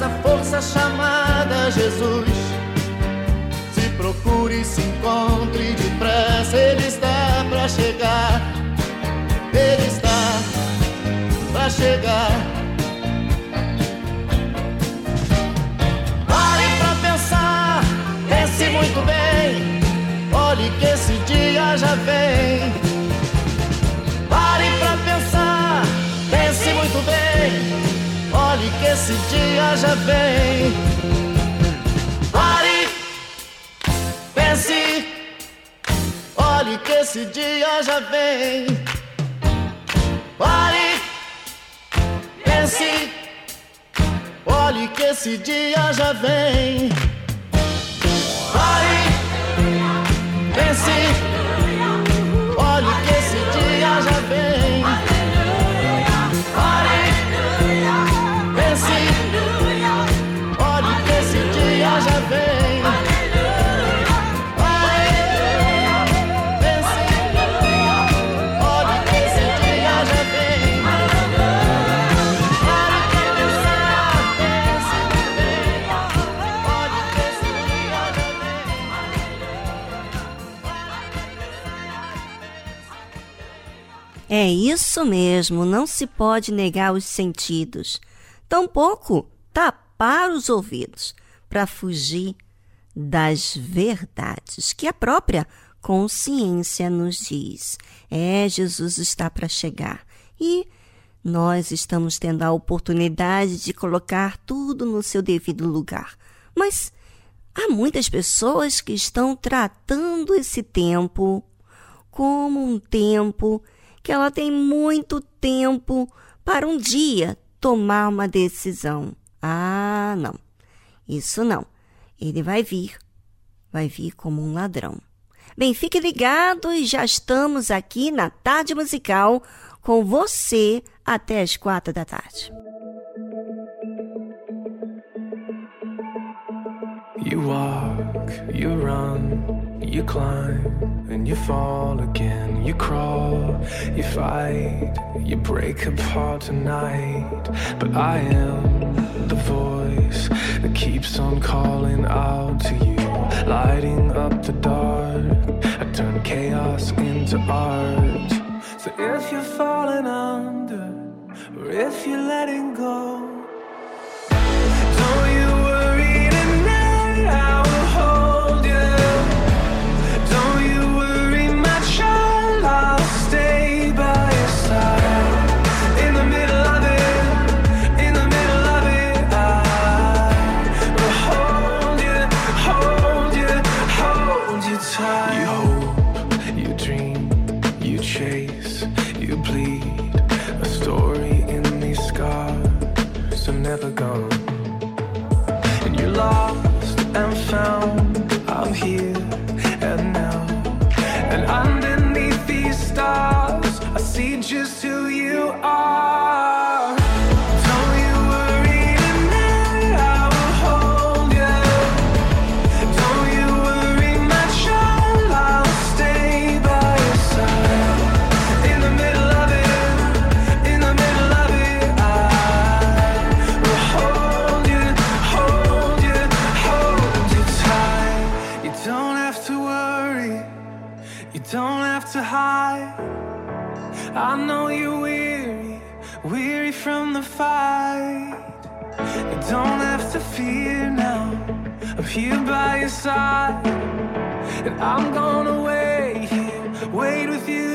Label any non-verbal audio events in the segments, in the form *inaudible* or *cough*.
essa força chamada Jesus. Se procure, se encontre depressa, Ele está para chegar. Ele está para chegar. Pare para pensar, pense muito bem. Olhe que esse dia já vem esse dia já vem. Pare, pense, olhe que esse dia já vem. Pare, pense, olhe que esse dia já vem. Isso mesmo, não se pode negar os sentidos, tampouco tapar os ouvidos para fugir das verdades que a própria consciência nos diz. É, Jesus está para chegar e nós estamos tendo a oportunidade de colocar tudo no seu devido lugar. Mas há muitas pessoas que estão tratando esse tempo como um tempo que ela tem muito tempo para um dia tomar uma decisão. Ah, não. Isso não. Ele vai vir. Vai vir como um ladrão. Bem, fique ligado e já estamos aqui na tarde musical com você até as quatro da tarde. You walk, you run, you climb, and you fall again. You crawl, you fight, you break apart tonight. But I am the voice that keeps on calling out to you, lighting up the dark. I turn chaos into art. So if you're falling under, or if you're letting go, And I'm gonna wait wait with you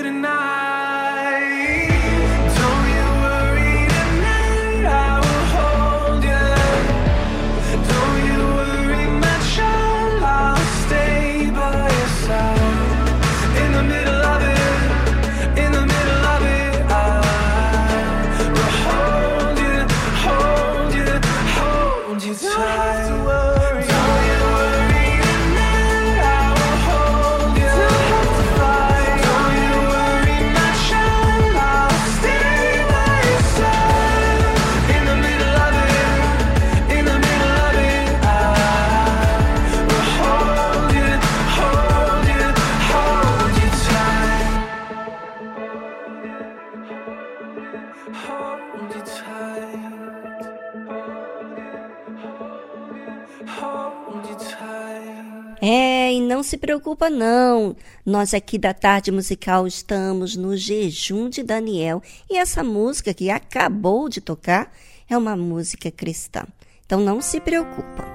se preocupa não. Nós aqui da Tarde Musical estamos no jejum de Daniel e essa música que acabou de tocar é uma música cristã. Então não se preocupa.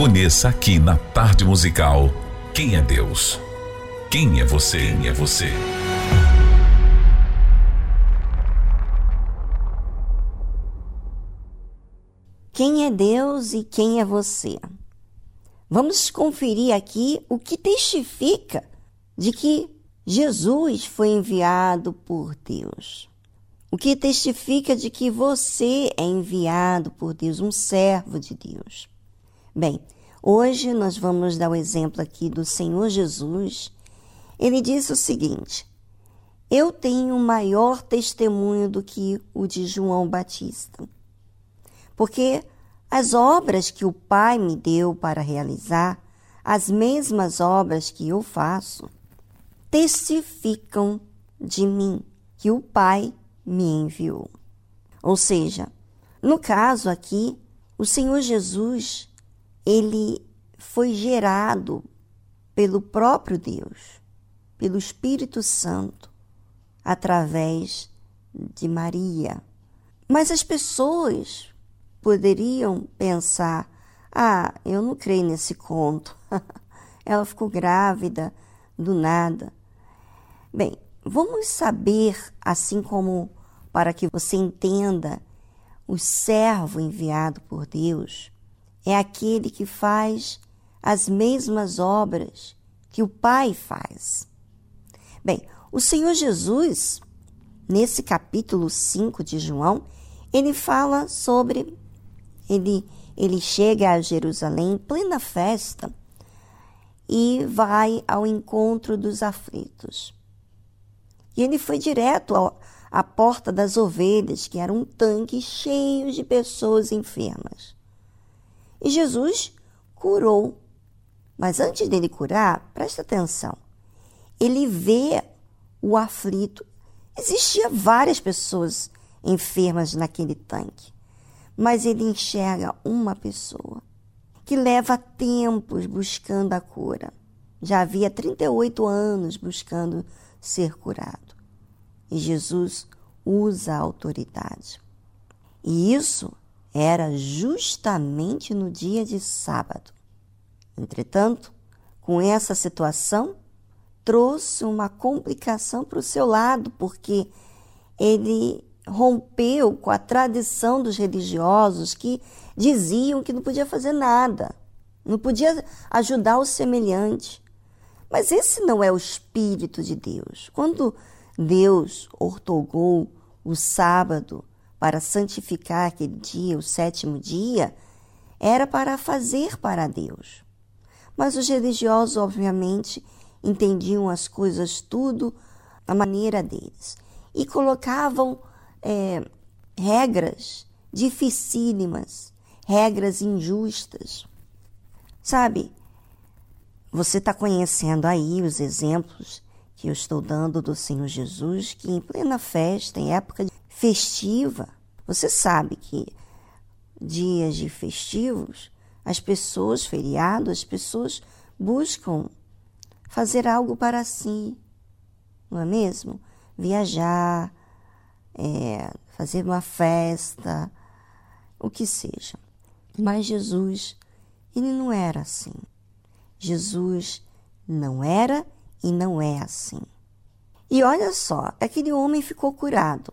Conheça aqui na Tarde Musical quem é Deus. Quem é você? Quem é você? Quem é Deus e quem é você? Vamos conferir aqui o que testifica de que Jesus foi enviado por Deus. O que testifica de que você é enviado por Deus, um servo de Deus. Bem, hoje nós vamos dar o exemplo aqui do Senhor Jesus. Ele disse o seguinte: Eu tenho maior testemunho do que o de João Batista. Porque as obras que o Pai me deu para realizar, as mesmas obras que eu faço, testificam de mim que o Pai me enviou. Ou seja, no caso aqui, o Senhor Jesus, ele foi gerado pelo próprio Deus, pelo Espírito Santo, através de Maria. Mas as pessoas poderiam pensar: ah, eu não creio nesse conto. *laughs* Ela ficou grávida do nada. Bem, vamos saber, assim como para que você entenda, o servo enviado por Deus é aquele que faz as mesmas obras que o Pai faz. Bem, o Senhor Jesus, nesse capítulo 5 de João, ele fala sobre. Ele, ele chega a Jerusalém em plena festa e vai ao encontro dos aflitos. E ele foi direto ao, à porta das ovelhas, que era um tanque cheio de pessoas enfermas. E Jesus curou. Mas antes dele curar, presta atenção. Ele vê o aflito. Existia várias pessoas enfermas naquele tanque, mas ele enxerga uma pessoa que leva tempos buscando a cura. Já havia 38 anos buscando ser curado. E Jesus usa a autoridade. E isso era justamente no dia de sábado. Entretanto, com essa situação, trouxe uma complicação para o seu lado, porque ele rompeu com a tradição dos religiosos que diziam que não podia fazer nada, não podia ajudar o semelhante. Mas esse não é o espírito de Deus. Quando Deus ortogou o sábado para santificar aquele dia, o sétimo dia, era para fazer para Deus. Mas os religiosos, obviamente, entendiam as coisas tudo à maneira deles e colocavam é, regras dificílimas, regras injustas. Sabe, você está conhecendo aí os exemplos que eu estou dando do Senhor Jesus, que em plena festa, em época festiva, você sabe que dias de festivos, as pessoas, feriados, as pessoas buscam fazer algo para si, não é mesmo? Viajar, é, fazer uma festa, o que seja. Mas Jesus, ele não era assim. Jesus não era e não é assim. E olha só, aquele homem ficou curado.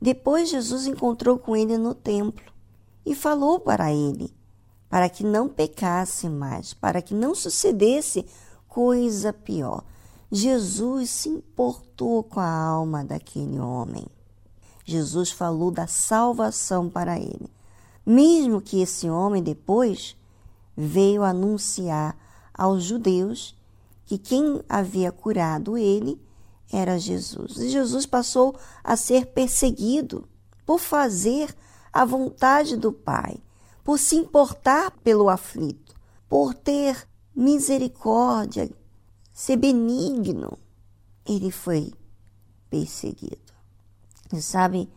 Depois Jesus encontrou com ele no templo e falou para ele, para que não pecasse mais, para que não sucedesse coisa pior. Jesus se importou com a alma daquele homem. Jesus falou da salvação para ele. Mesmo que esse homem depois veio anunciar aos judeus que quem havia curado ele era Jesus. E Jesus passou a ser perseguido por fazer a vontade do Pai, por se importar pelo aflito. por ter misericórdia, ser benigno, ele foi perseguido. E sabe,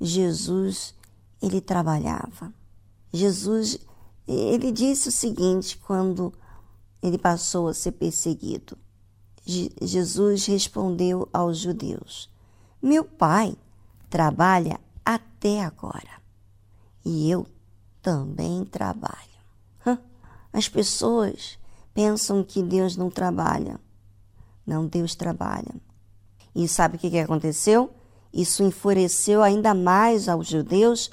Jesus, ele trabalhava. Jesus, ele disse o seguinte quando ele passou a ser perseguido. Jesus respondeu aos judeus: Meu pai trabalha até agora e eu também trabalho. As pessoas pensam que Deus não trabalha. Não, Deus trabalha. E sabe o que aconteceu? Isso enfureceu ainda mais aos judeus,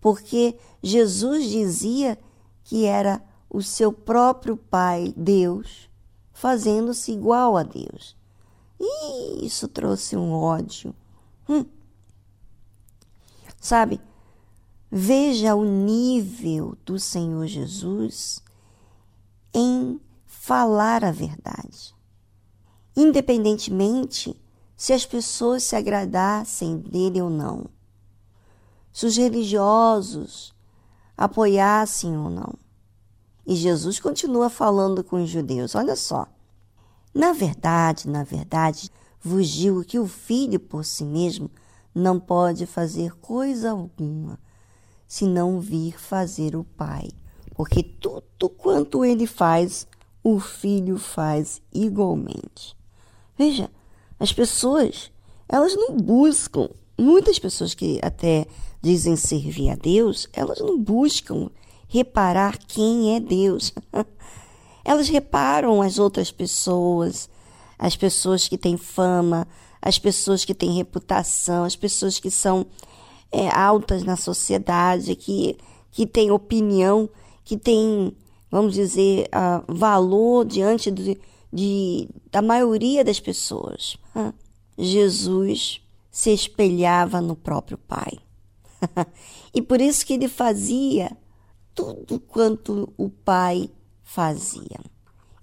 porque Jesus dizia que era o seu próprio Pai, Deus, fazendo-se igual a Deus. E isso trouxe um ódio. Hum. Sabe, veja o nível do Senhor Jesus em falar a verdade. Independentemente se as pessoas se agradassem dele ou não, se os religiosos apoiassem ou não. E Jesus continua falando com os judeus: olha só. Na verdade, na verdade, vos digo que o filho por si mesmo não pode fazer coisa alguma, se não vir fazer o pai porque tudo quanto ele faz, o filho faz igualmente. Veja, as pessoas, elas não buscam, muitas pessoas que até dizem servir a Deus, elas não buscam reparar quem é Deus. *laughs* elas reparam as outras pessoas, as pessoas que têm fama, as pessoas que têm reputação, as pessoas que são é, altas na sociedade, que, que têm opinião que tem, vamos dizer, uh, valor diante de, de, da maioria das pessoas. *laughs* Jesus se espelhava no próprio Pai. *laughs* e por isso que ele fazia tudo quanto o Pai fazia.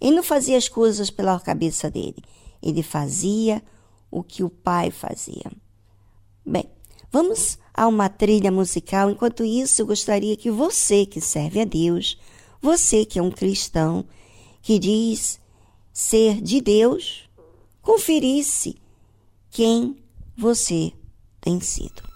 Ele não fazia as coisas pela cabeça dele, ele fazia o que o Pai fazia. Bem, vamos a uma trilha musical. Enquanto isso, eu gostaria que você que serve a Deus, você que é um cristão, que diz ser de Deus, conferisse quem você tem sido.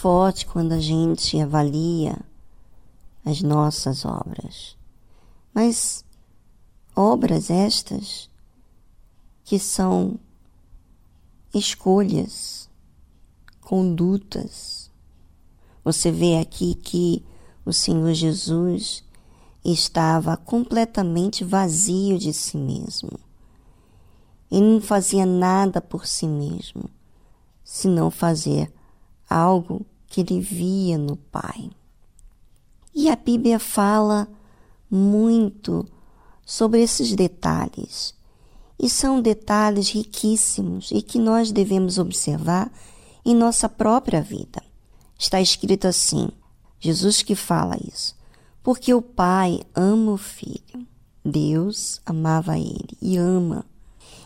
Forte quando a gente avalia as nossas obras. Mas obras estas que são escolhas, condutas. Você vê aqui que o Senhor Jesus estava completamente vazio de si mesmo. Ele não fazia nada por si mesmo, senão fazer algo que ele via no Pai. E a Bíblia fala muito sobre esses detalhes. E são detalhes riquíssimos e que nós devemos observar em nossa própria vida. Está escrito assim: Jesus que fala isso. Porque o Pai ama o Filho. Deus amava ele e ama,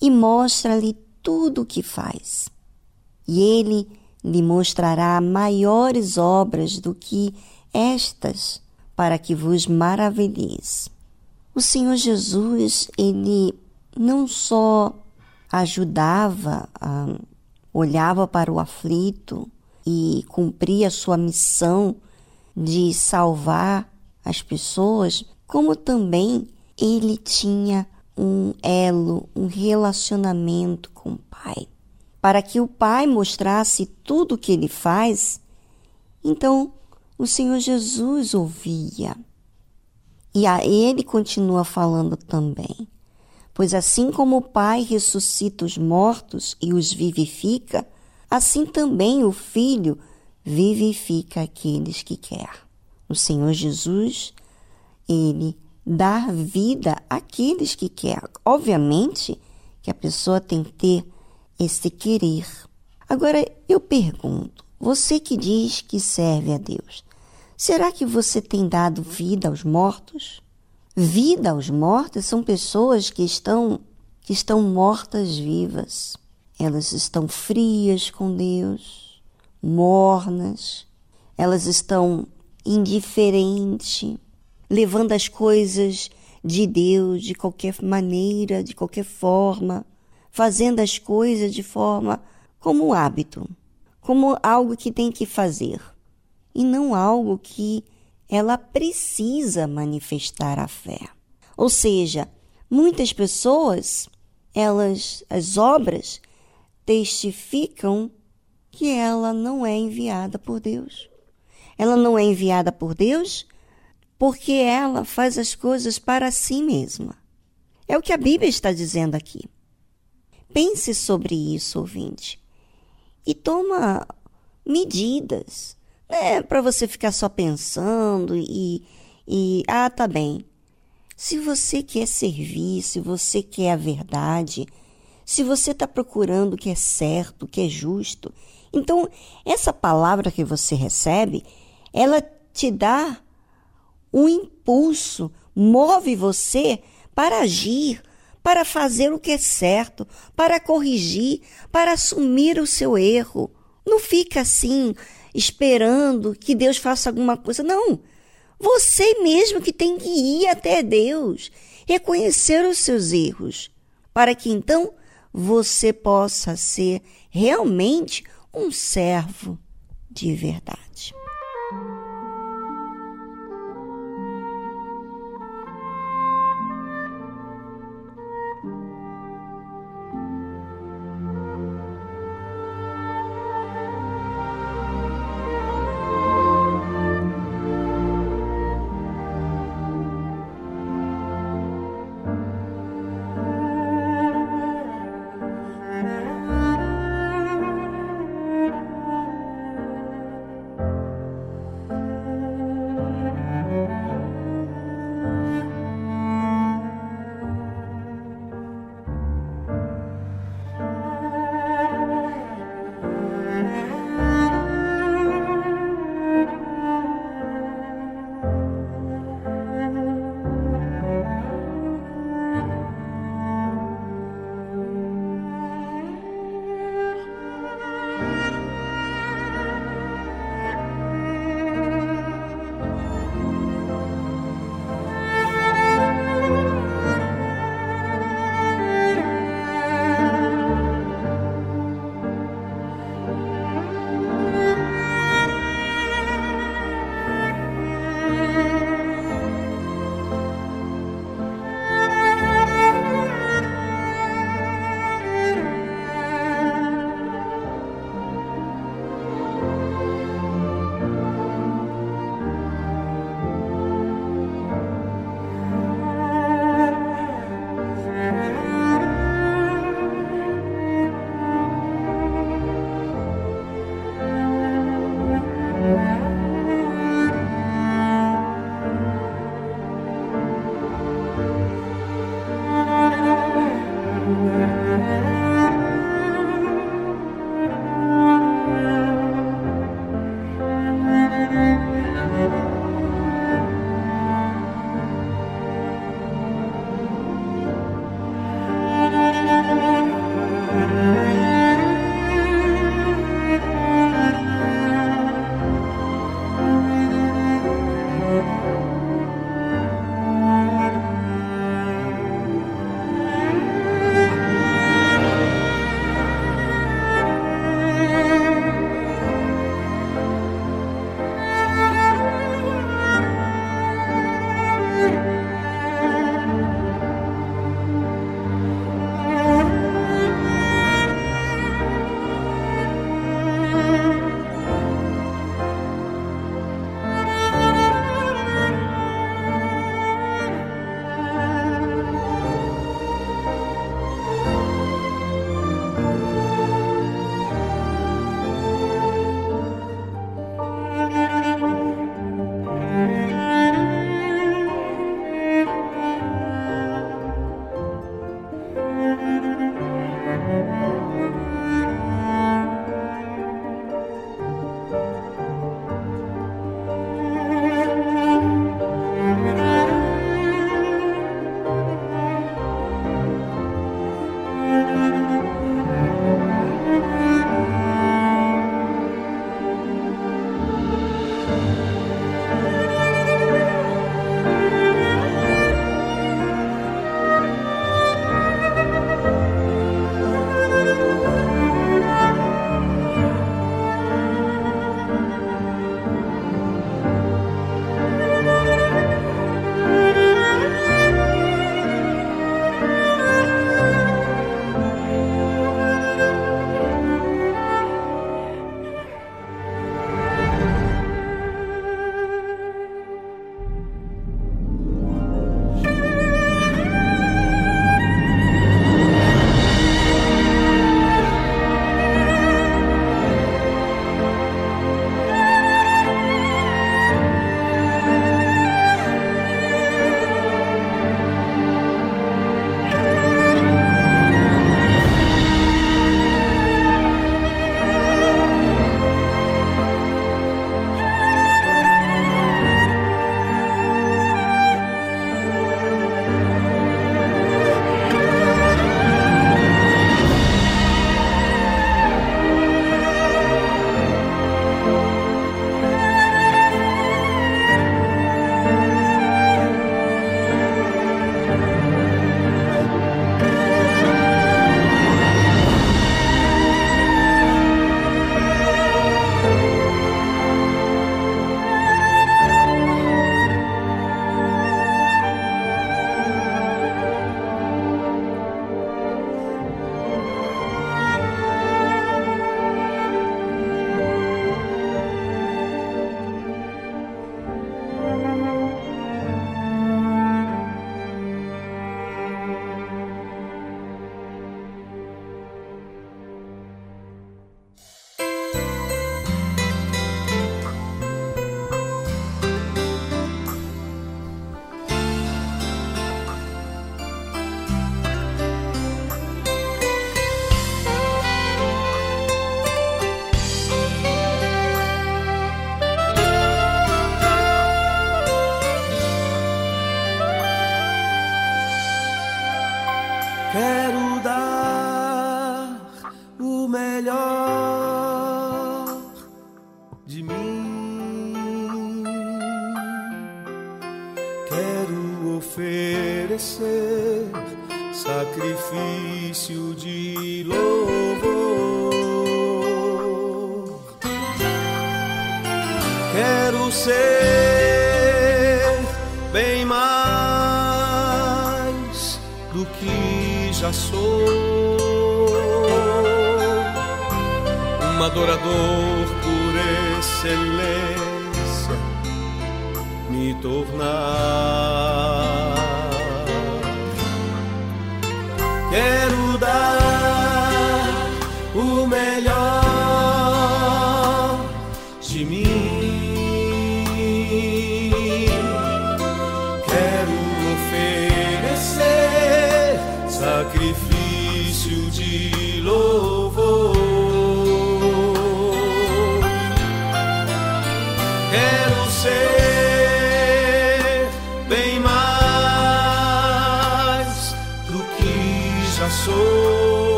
e mostra-lhe tudo o que faz. E ele lhe mostrará maiores obras do que estas, para que vos maravilheis. O Senhor Jesus, ele não só ajudava, olhava para o aflito e cumpria sua missão de salvar as pessoas, como também ele tinha um elo, um relacionamento com o Pai. Para que o Pai mostrasse tudo o que ele faz, então o Senhor Jesus ouvia. E a ele continua falando também. Pois assim como o Pai ressuscita os mortos e os vivifica, assim também o Filho vivifica aqueles que quer o Senhor Jesus, ele dá vida àqueles que quer. Obviamente que a pessoa tem que ter esse querer. Agora eu pergunto, você que diz que serve a Deus, será que você tem dado vida aos mortos? Vida aos mortos são pessoas que estão que estão mortas vivas. Elas estão frias com Deus, mornas. Elas estão indiferente, levando as coisas de Deus de qualquer maneira, de qualquer forma, fazendo as coisas de forma como um hábito, como algo que tem que fazer, e não algo que ela precisa manifestar a fé. Ou seja, muitas pessoas, elas, as obras, testificam que ela não é enviada por Deus. Ela não é enviada por Deus porque ela faz as coisas para si mesma. É o que a Bíblia está dizendo aqui. Pense sobre isso, ouvinte, e toma medidas, né, para você ficar só pensando e, e ah, tá bem. Se você quer servir, se você quer a verdade, se você está procurando o que é certo, o que é justo, então essa palavra que você recebe ela te dá um impulso, move você para agir, para fazer o que é certo, para corrigir, para assumir o seu erro. Não fica assim, esperando que Deus faça alguma coisa. Não. Você mesmo que tem que ir até Deus, reconhecer os seus erros, para que então você possa ser realmente um servo de verdade.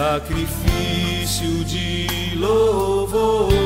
Sacrifício de louvor.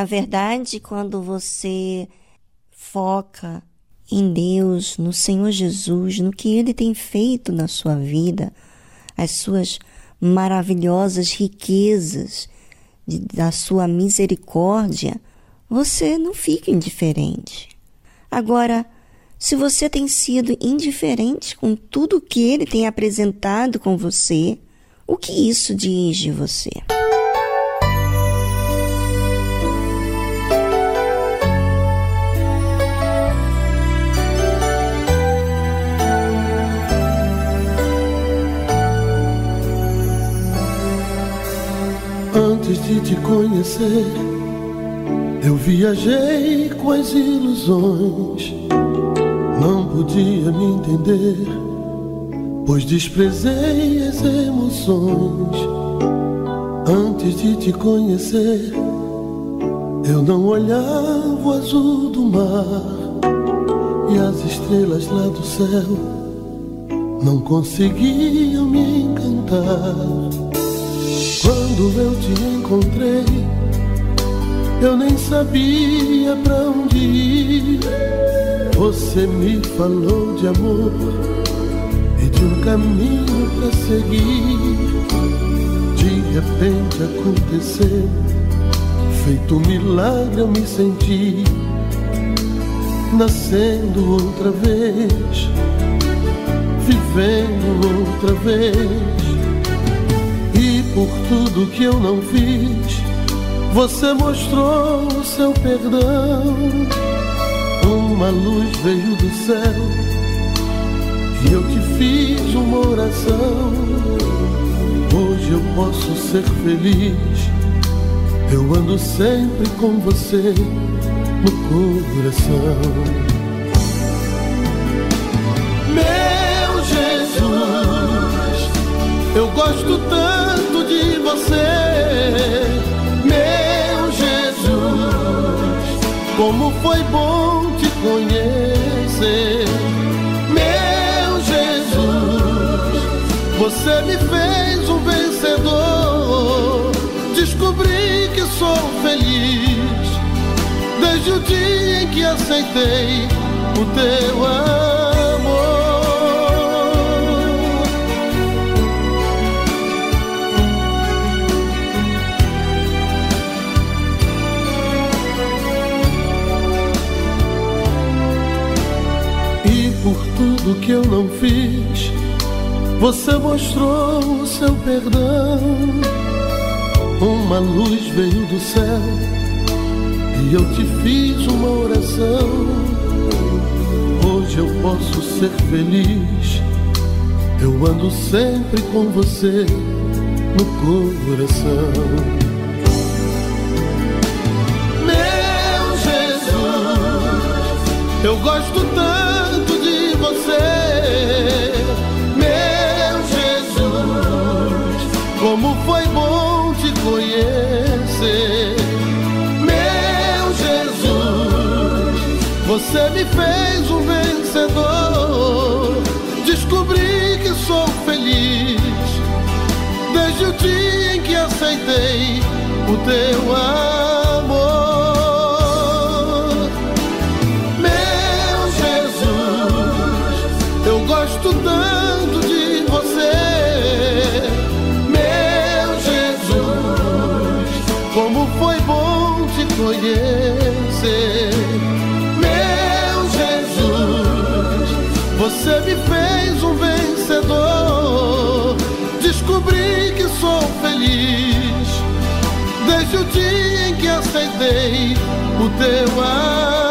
Na verdade, quando você foca em Deus, no Senhor Jesus, no que Ele tem feito na sua vida, as suas maravilhosas riquezas, de- da sua misericórdia, você não fica indiferente. Agora, se você tem sido indiferente com tudo que Ele tem apresentado com você, o que isso diz de você? Antes de te conhecer, eu viajei com as ilusões. Não podia me entender, pois desprezei as emoções. Antes de te conhecer, eu não olhava o azul do mar e as estrelas lá do céu não conseguiam me encantar. Quando eu te encontrei, eu nem sabia pra onde ir. Você me falou de amor e de um caminho pra seguir. De repente aconteceu, feito um milagre eu me senti. Nascendo outra vez, vivendo outra vez. Por tudo que eu não fiz, você mostrou o seu perdão. Uma luz veio do céu e eu te fiz uma oração. Hoje eu posso ser feliz. Eu ando sempre com você no coração. Eu gosto tanto de você, meu Jesus. Como foi bom te conhecer, meu Jesus. Você me fez um vencedor. Descobri que sou feliz desde o dia em que aceitei o teu amor. Tudo que eu não fiz, você mostrou o seu perdão. Uma luz veio do céu e eu te fiz uma oração. Hoje eu posso ser feliz. Eu ando sempre com você no coração. Meu Jesus, eu gosto como foi bom te conhecer. Meu Jesus, você me fez um vencedor. Descobri que sou feliz desde o dia em que aceitei o teu amor. Conhecer. Meu Jesus, você me fez um vencedor. Descobri que sou feliz desde o dia em que aceitei o teu amor.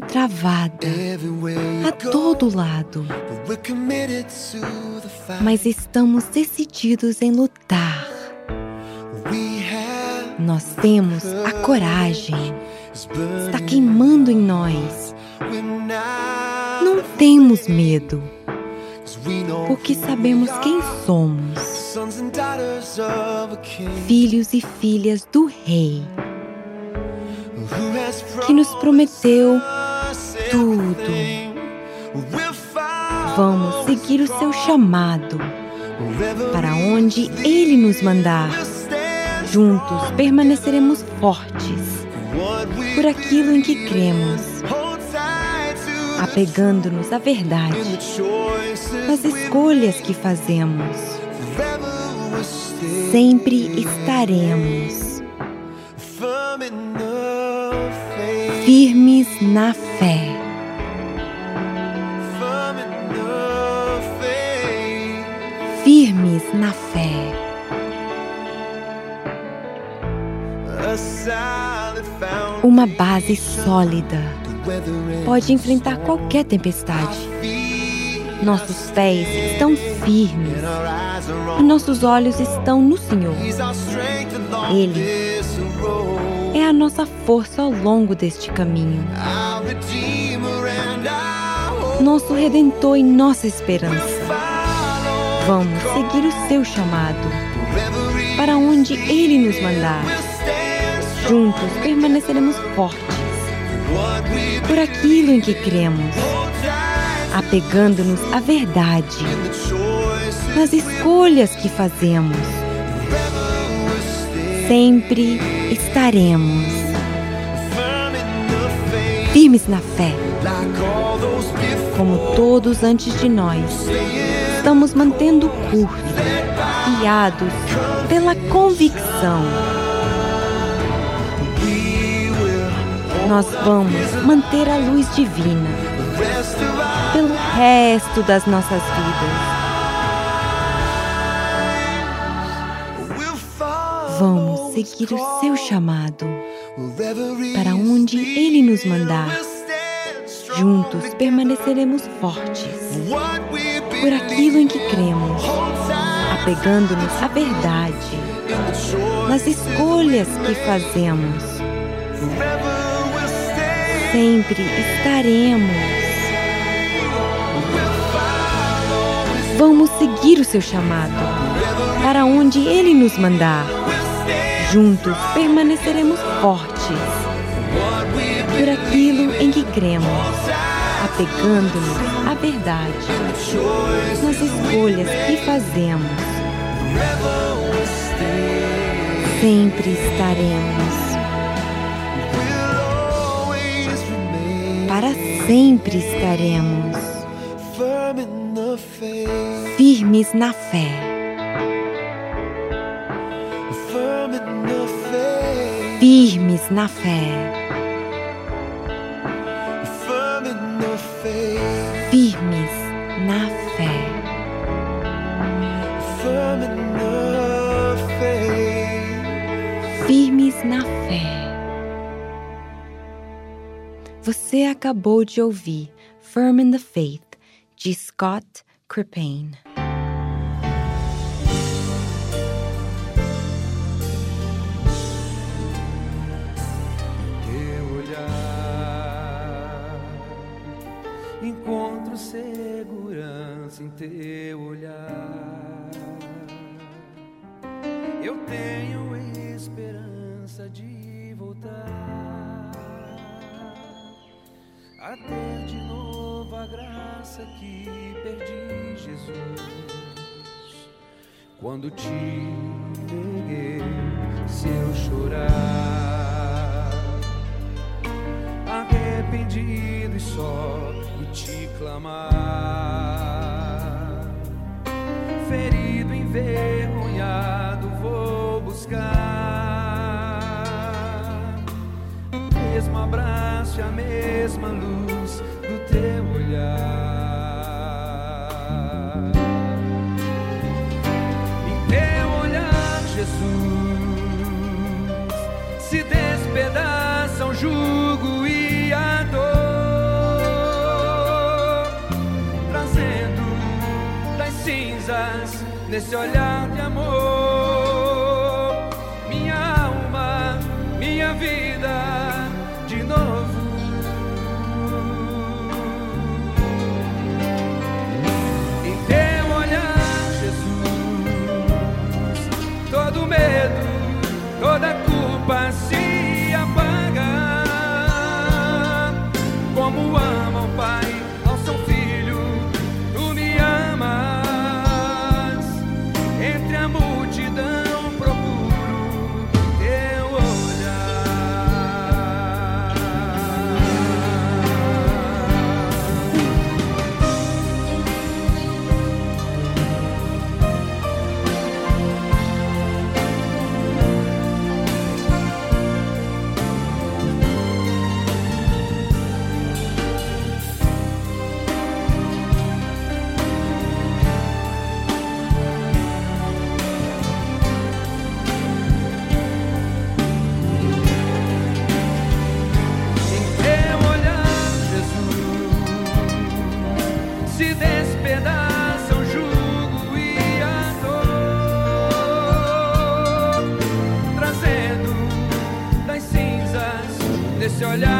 Sendo travada a todo lado, mas estamos decididos em lutar. Nós temos a coragem, está queimando em nós. Não temos medo, porque sabemos quem somos. Filhos e filhas do Rei, que nos prometeu tudo. Vamos seguir o seu chamado para onde Ele nos mandar. Juntos permaneceremos fortes por aquilo em que cremos, apegando-nos à verdade, nas escolhas que fazemos. Sempre estaremos firmes na fé. Firmes na fé. Uma base sólida pode enfrentar qualquer tempestade. Nossos pés estão firmes e nossos olhos estão no Senhor. Ele é a nossa força ao longo deste caminho. Nosso redentor e nossa esperança. Vamos seguir o seu chamado para onde ele nos mandar. Juntos permaneceremos fortes por aquilo em que cremos, apegando-nos à verdade, nas escolhas que fazemos. Sempre estaremos firmes na fé, como todos antes de nós. Estamos mantendo o curso, guiados pela convicção. Nós vamos manter a luz divina pelo resto das nossas vidas. Vamos seguir o seu chamado para onde ele nos mandar. Juntos permaneceremos fortes por aquilo em que cremos, apegando-nos à verdade, nas escolhas que fazemos. Sempre estaremos. Vamos seguir o seu chamado para onde ele nos mandar. Juntos permaneceremos fortes por aquilo em que cremos, apegando-nos à verdade, nas escolhas que fazemos. Sempre estaremos. Para sempre estaremos firmes na fé. Firmes na fé. Acabou de ouvir Firm in the Faith, de Scott Crippane. teu olhar. Encontro segurança em teu olhar. Eu tenho esperança ter de novo a graça que perdi, Jesus. Quando te neguei, se eu chorar arrependido e só e te clamar. Ferido, envergonhado, vou buscar o mesmo abraço e a mesma luz em teu olhar, Jesus, se despedaçam o jugo e a dor, trazendo das cinzas nesse olhar de amor minha alma, minha vida. paz. Olhar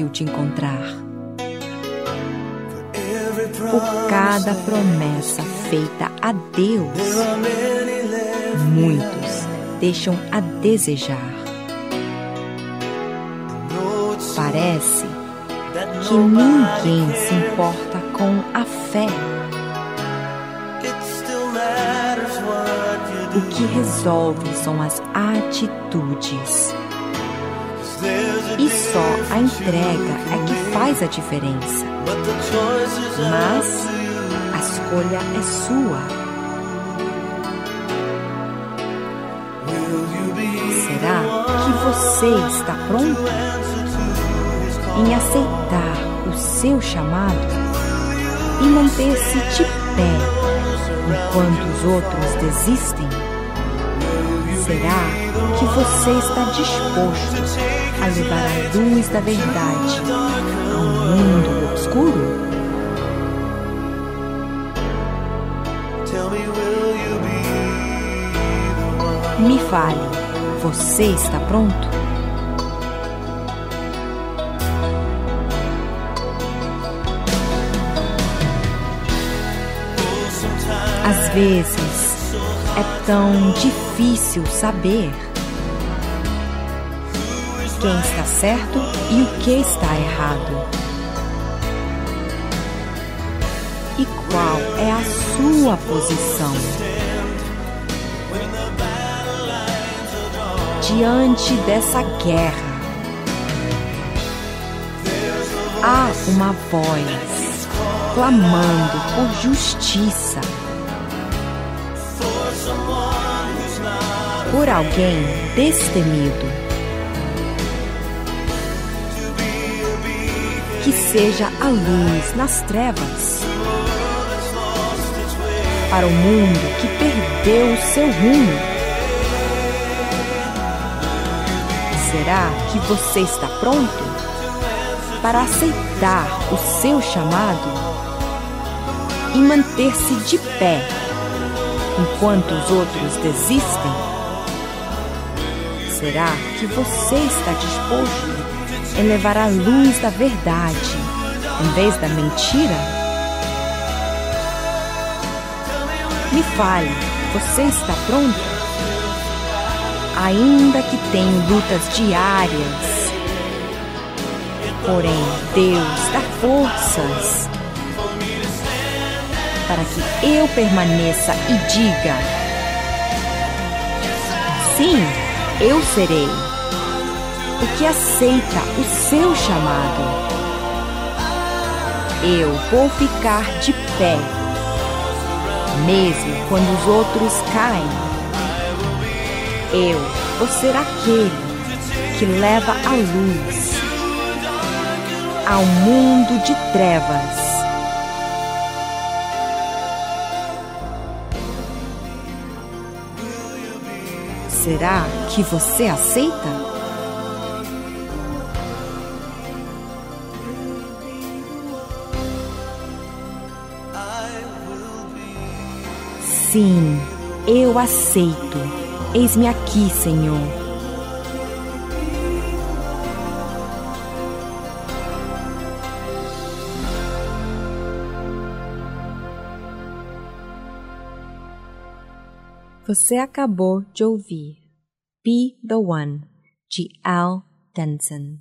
Difícil de encontrar, por cada promessa feita a Deus, muitos deixam a desejar. Parece que ninguém se importa com a fé. O que resolve são as atitudes. E só a entrega é que faz a diferença. Mas a escolha é sua. Será que você está pronto em aceitar o seu chamado e manter-se de pé enquanto os outros desistem? Será que você está disposto a levar a luz da verdade ao mundo obscuro? Me fale, você está pronto? Às vezes é tão difícil saber quem está certo e o que está errado. E qual é a sua posição? Diante dessa guerra, há uma voz clamando por justiça. Por alguém destemido. Que seja a luz nas trevas. Para o mundo que perdeu o seu rumo. Será que você está pronto para aceitar o seu chamado e manter-se de pé enquanto os outros desistem? Será que você está disposto em levar a luz da verdade em vez da mentira? Me fale, você está pronto? Ainda que tenha lutas diárias, porém Deus dá forças para que eu permaneça e diga: Sim, eu serei o que aceita o seu chamado. Eu vou ficar de pé, mesmo quando os outros caem. Eu vou ser aquele que leva a luz ao mundo de trevas. Será que você aceita? Sim, eu aceito. Eis-me aqui, Senhor. Você acabou de ouvir Be the One, de Al Denson.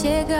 Até chegar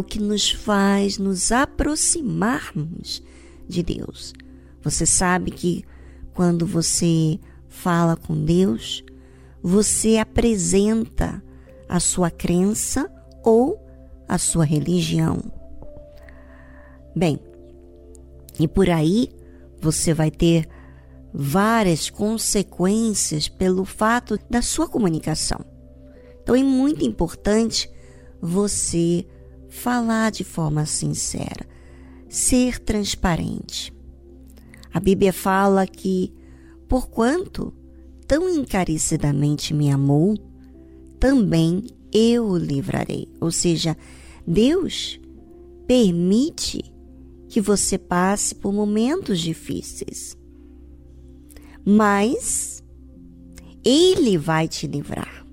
o que nos faz nos aproximarmos de Deus. Você sabe que quando você fala com Deus, você apresenta a sua crença ou a sua religião. Bem, e por aí você vai ter várias consequências pelo fato da sua comunicação. Então é muito importante você falar de forma sincera, ser transparente. A Bíblia fala que, porquanto tão encarecidamente me amou, também eu o livrarei. Ou seja, Deus permite que você passe por momentos difíceis, mas Ele vai te livrar.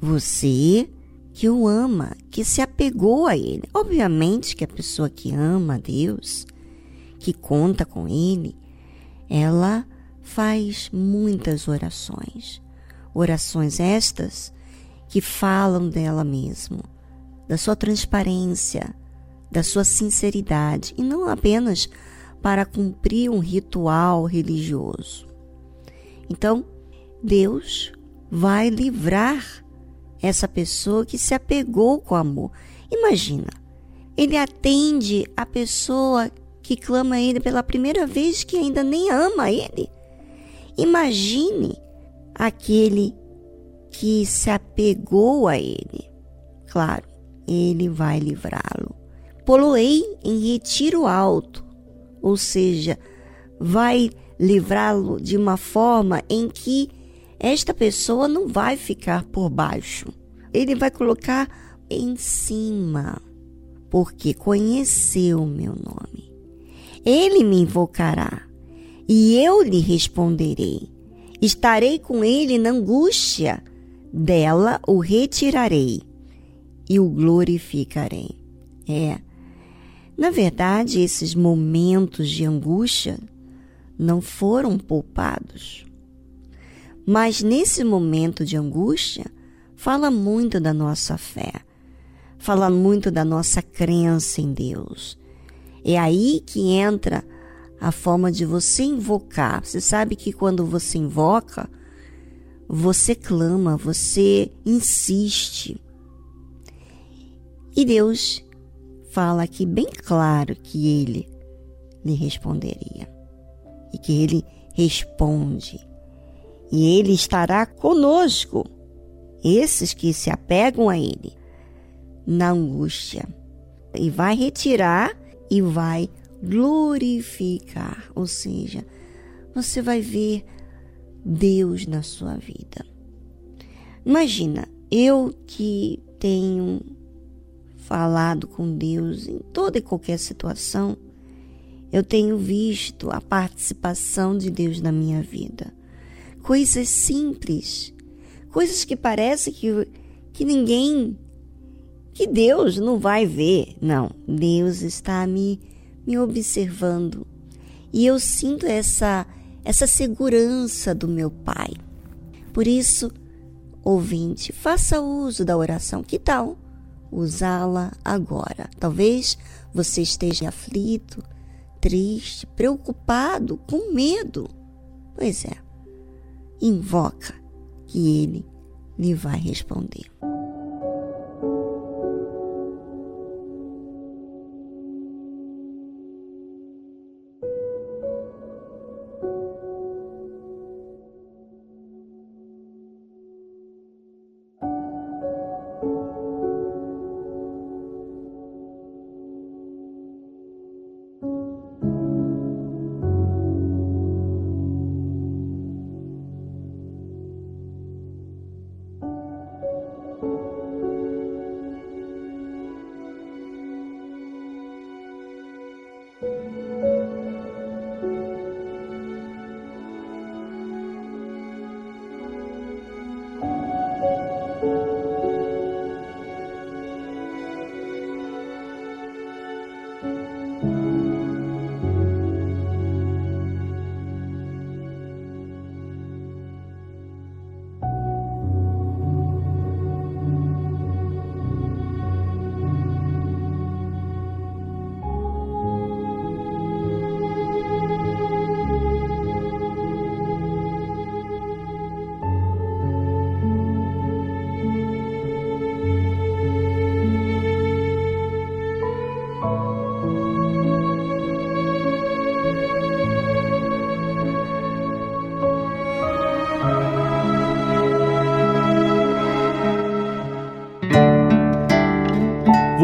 Você que o ama, que se apegou a Ele. Obviamente que a pessoa que ama a Deus, que conta com Ele, ela faz muitas orações. Orações estas que falam dela mesmo. da sua transparência, da sua sinceridade e não apenas para cumprir um ritual religioso. Então, Deus vai livrar essa pessoa que se apegou com amor. Imagina, ele atende a pessoa que clama a ele pela primeira vez que ainda nem ama ele. Imagine aquele que se apegou a ele. Claro, ele vai livrá-lo. Poloei em retiro alto, ou seja, vai livrá-lo de uma forma em que esta pessoa não vai ficar por baixo. Ele vai colocar em cima, porque conheceu o meu nome. Ele me invocará e eu lhe responderei. Estarei com ele na angústia, dela o retirarei e o glorificarei. É, na verdade, esses momentos de angústia não foram poupados. Mas nesse momento de angústia, fala muito da nossa fé, fala muito da nossa crença em Deus. É aí que entra a forma de você invocar. Você sabe que quando você invoca, você clama, você insiste. E Deus fala aqui bem claro que ele lhe responderia e que ele responde. E ele estará conosco, esses que se apegam a ele, na angústia. E vai retirar e vai glorificar, ou seja, você vai ver Deus na sua vida. Imagina, eu que tenho falado com Deus em toda e qualquer situação, eu tenho visto a participação de Deus na minha vida. Coisas simples, coisas que parece que, que ninguém, que Deus não vai ver. Não, Deus está me, me observando. E eu sinto essa, essa segurança do meu Pai. Por isso, ouvinte, faça uso da oração. Que tal usá-la agora? Talvez você esteja aflito, triste, preocupado, com medo. Pois é, invoca que ele lhe vai responder.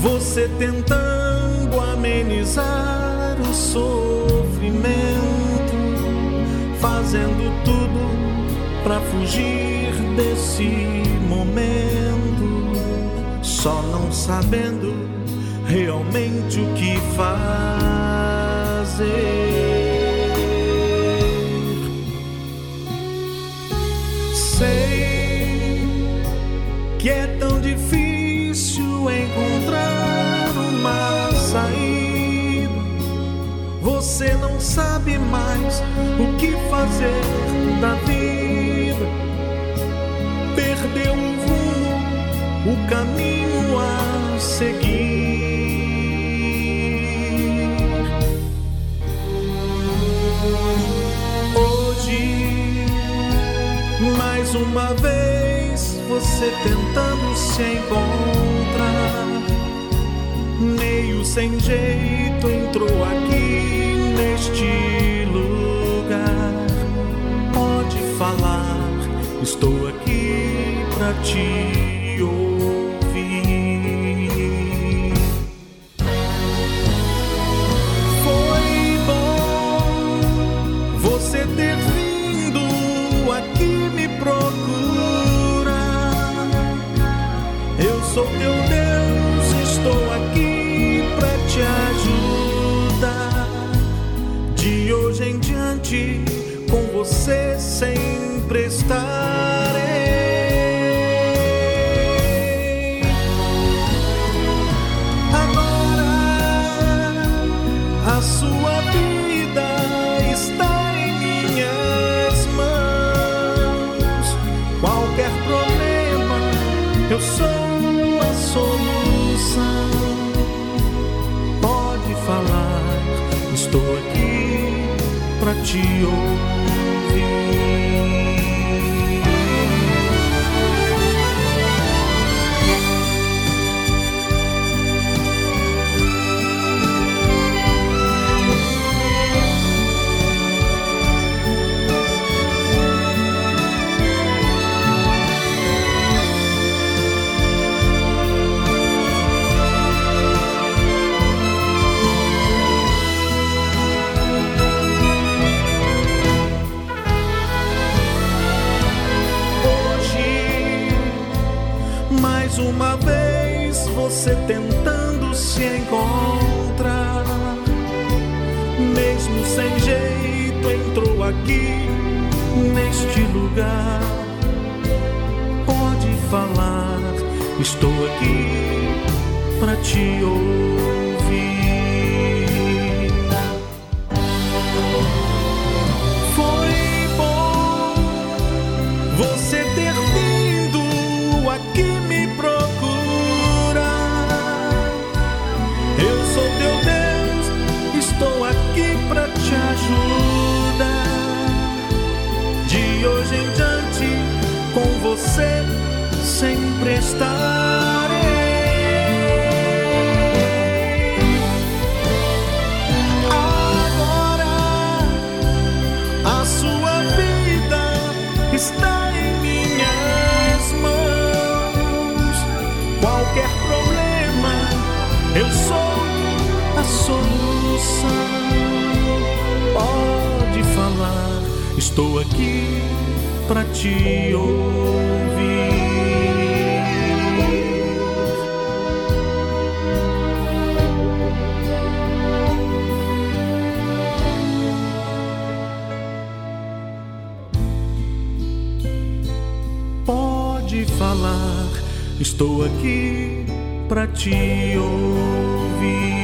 você tentando amenizar o sofrimento, fazendo tudo pra fugir desse momento, só não sabendo realmente o que fazer. Sei que é tão difícil encontrar Você não sabe mais o que fazer da vida. Perdeu o rumo, o caminho a seguir. Hoje, mais uma vez, você tentando se encontrar. Meio sem jeito entrou aqui neste lugar. Pode falar, estou aqui pra te ouvir. Com você sempre te ouvir. Você tentando se encontrar. Mesmo sem jeito, entrou aqui neste lugar. Pode falar, estou aqui pra te ouvir. Foi bom você sempre estarei. Agora a sua vida está em minhas mãos. Qualquer problema, eu sou a solução. Pode falar, estou aqui pra te ouvir. Falar, estou aqui pra te ouvir.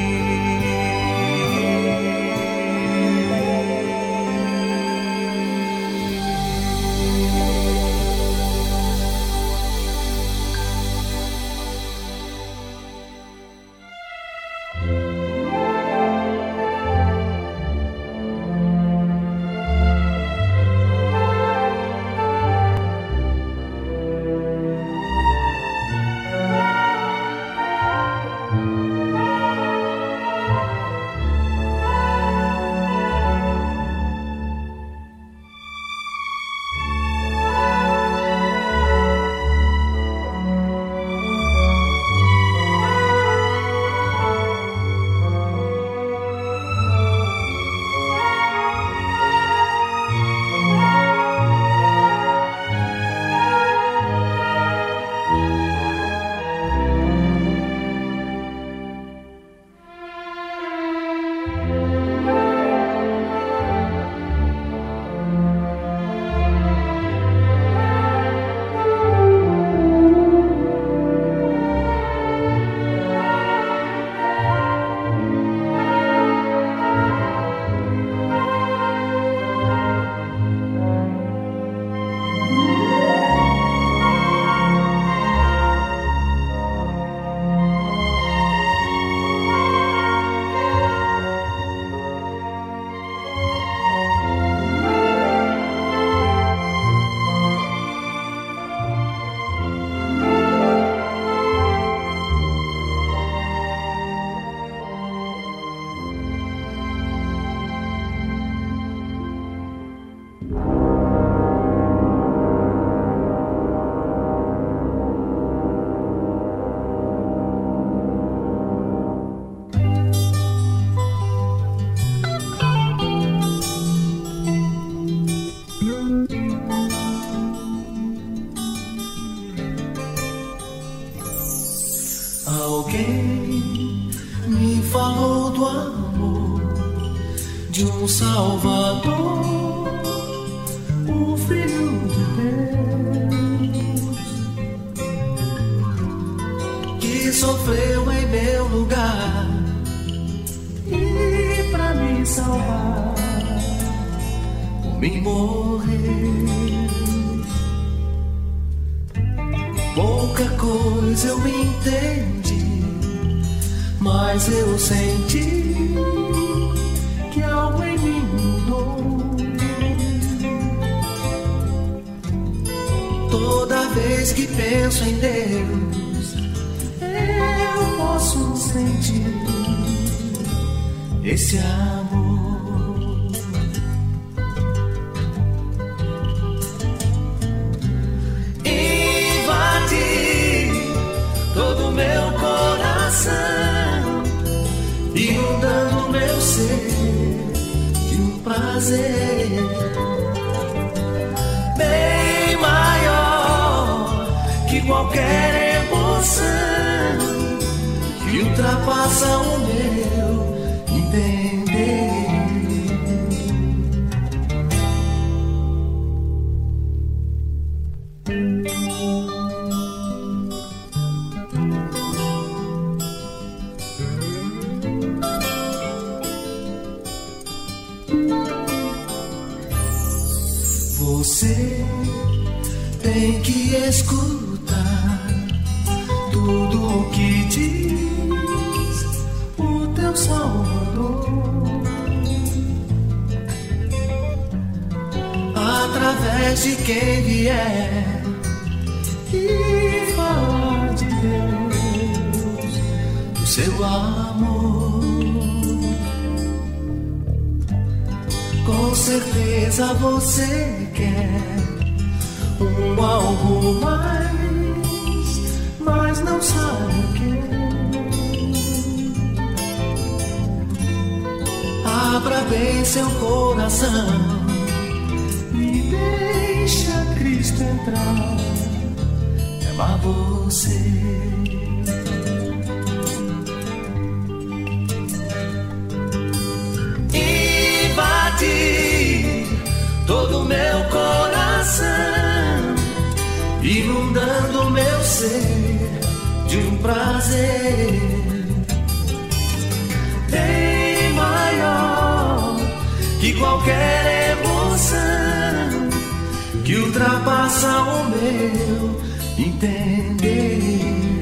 Qualquer emoção que ultrapassa o meu entender.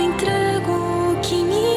Entrego o que ninguém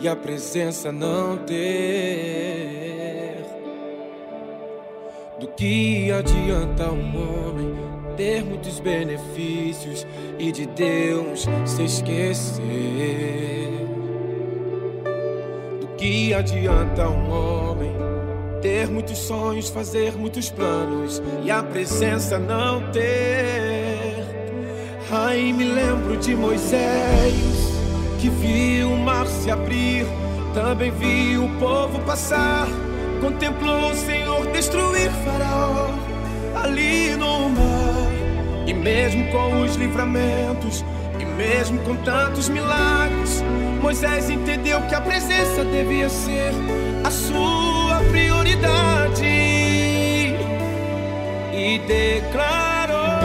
e a presença não ter? Do que adianta um homem ter muitos benefícios e de Deus se esquecer? Do que adianta um homem ter muitos sonhos, fazer muitos planos e a presença não ter? Ai, me lembro de Moisés que viu o mar se abrir, também viu o povo passar, contemplou o Senhor destruir Faraó ali no mar. E mesmo com os livramentos, e mesmo com tantos milagres, Moisés entendeu que a presença devia ser a sua prioridade e declarou: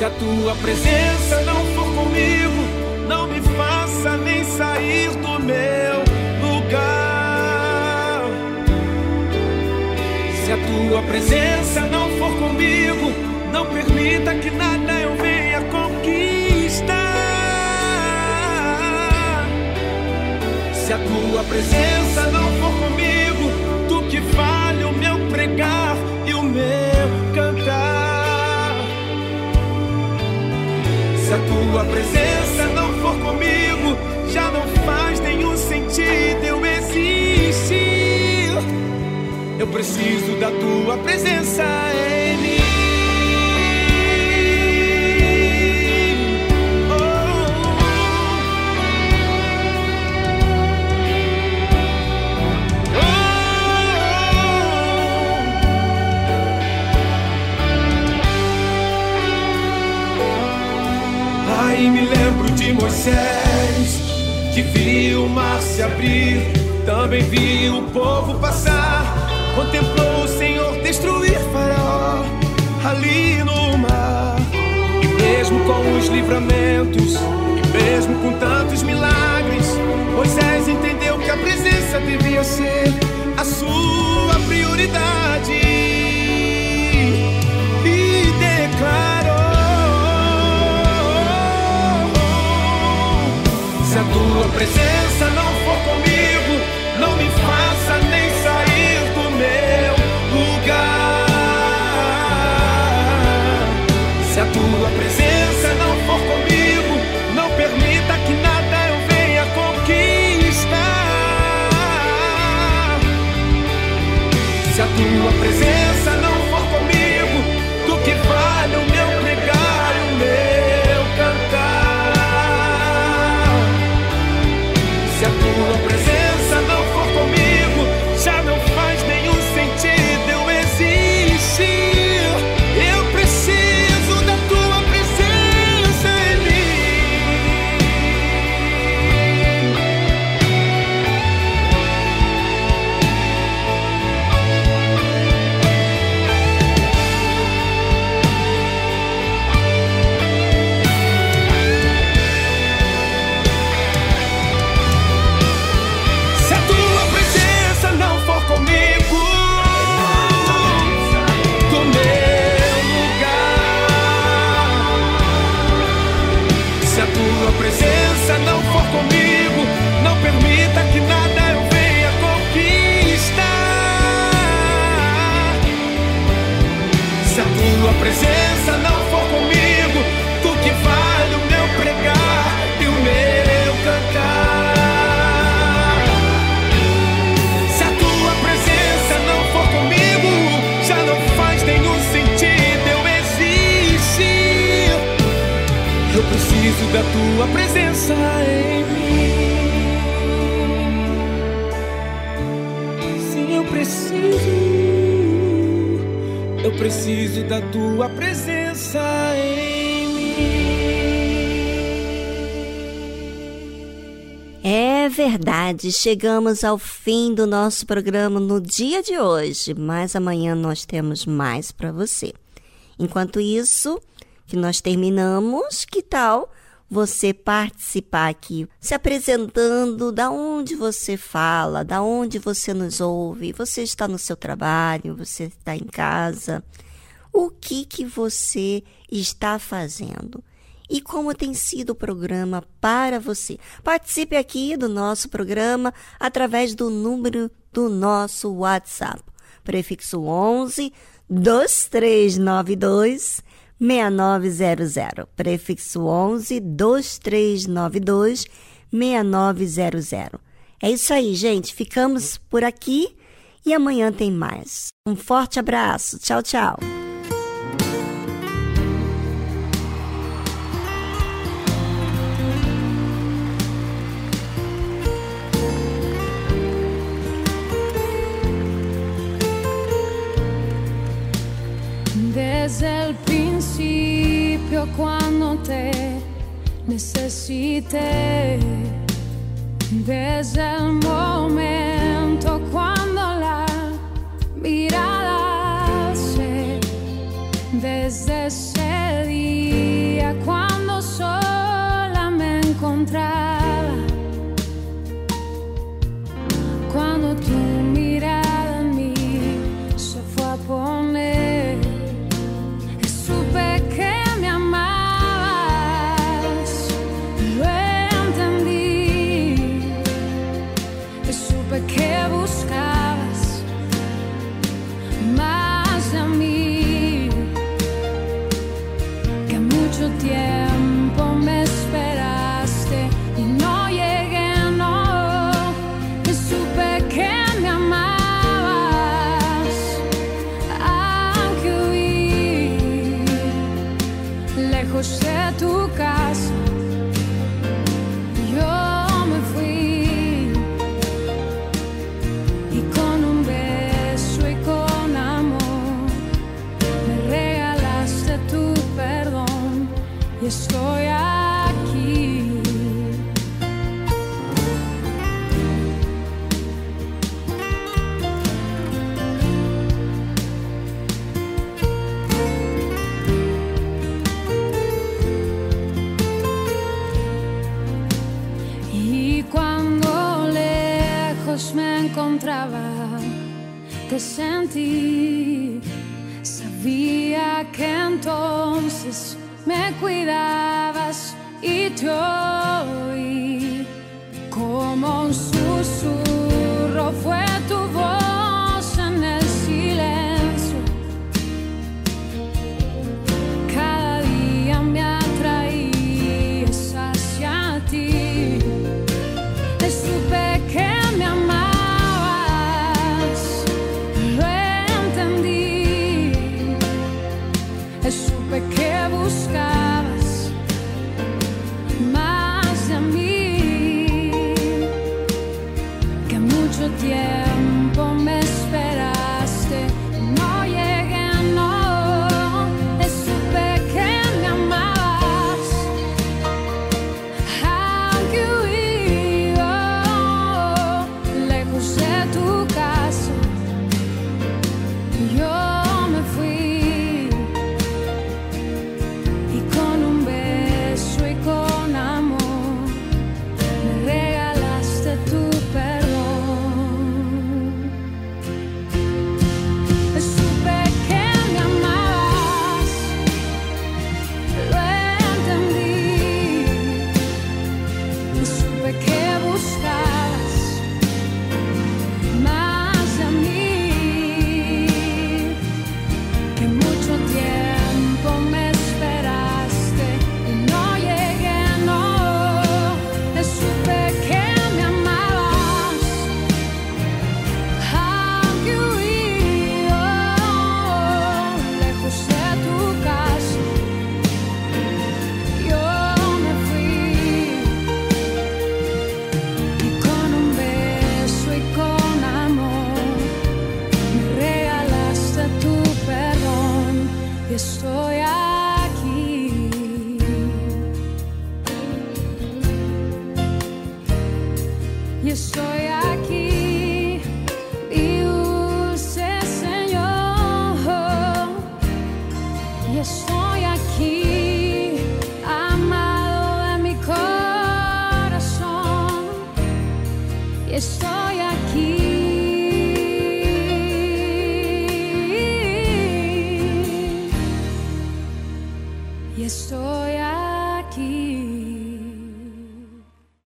Se a tua presença não for comigo, não me faça nem sair do meu lugar. Se a tua presença não for comigo, não permita que nada eu venha conquistar. Se a tua presença não for comigo, tu que vale o meu pregar e o meu tua presença não for comigo, já não faz nenhum sentido eu existir. Eu preciso da tua presença em mim. Moisés que viu o mar se abrir, também viu o povo passar, contemplou o Senhor destruir Faraó ali no mar. E mesmo com os livramentos, e mesmo com tantos milagres, Moisés entendeu que a presença devia ser a sua prioridade a tua presença não for comigo, não me faça nem sair do meu lugar. Se a tua presença não for comigo, não permita que nada eu venha conquistar. Se a tua presença da tua presença em mim. Sim, eu preciso. Eu preciso da tua presença em É verdade, chegamos ao fim do nosso programa no dia de hoje, mas amanhã nós temos mais para você. Enquanto isso, que nós terminamos, que tal você participar aqui, se apresentando da onde você fala, da onde você nos ouve. Você está no seu trabalho, você está em casa. O que que você está fazendo? E como tem sido o programa para você? Participe aqui do nosso programa através do número do nosso WhatsApp. Prefixo 11 2392 6900. Prefixo 11 2392 6900. É isso aí, gente. Ficamos por aqui e amanhã tem mais. Um forte abraço. Tchau, tchau. Desde el principio cuando te necesité, desde el momento cuando la mirada se, desde ese día cuando sola me encontraba, story.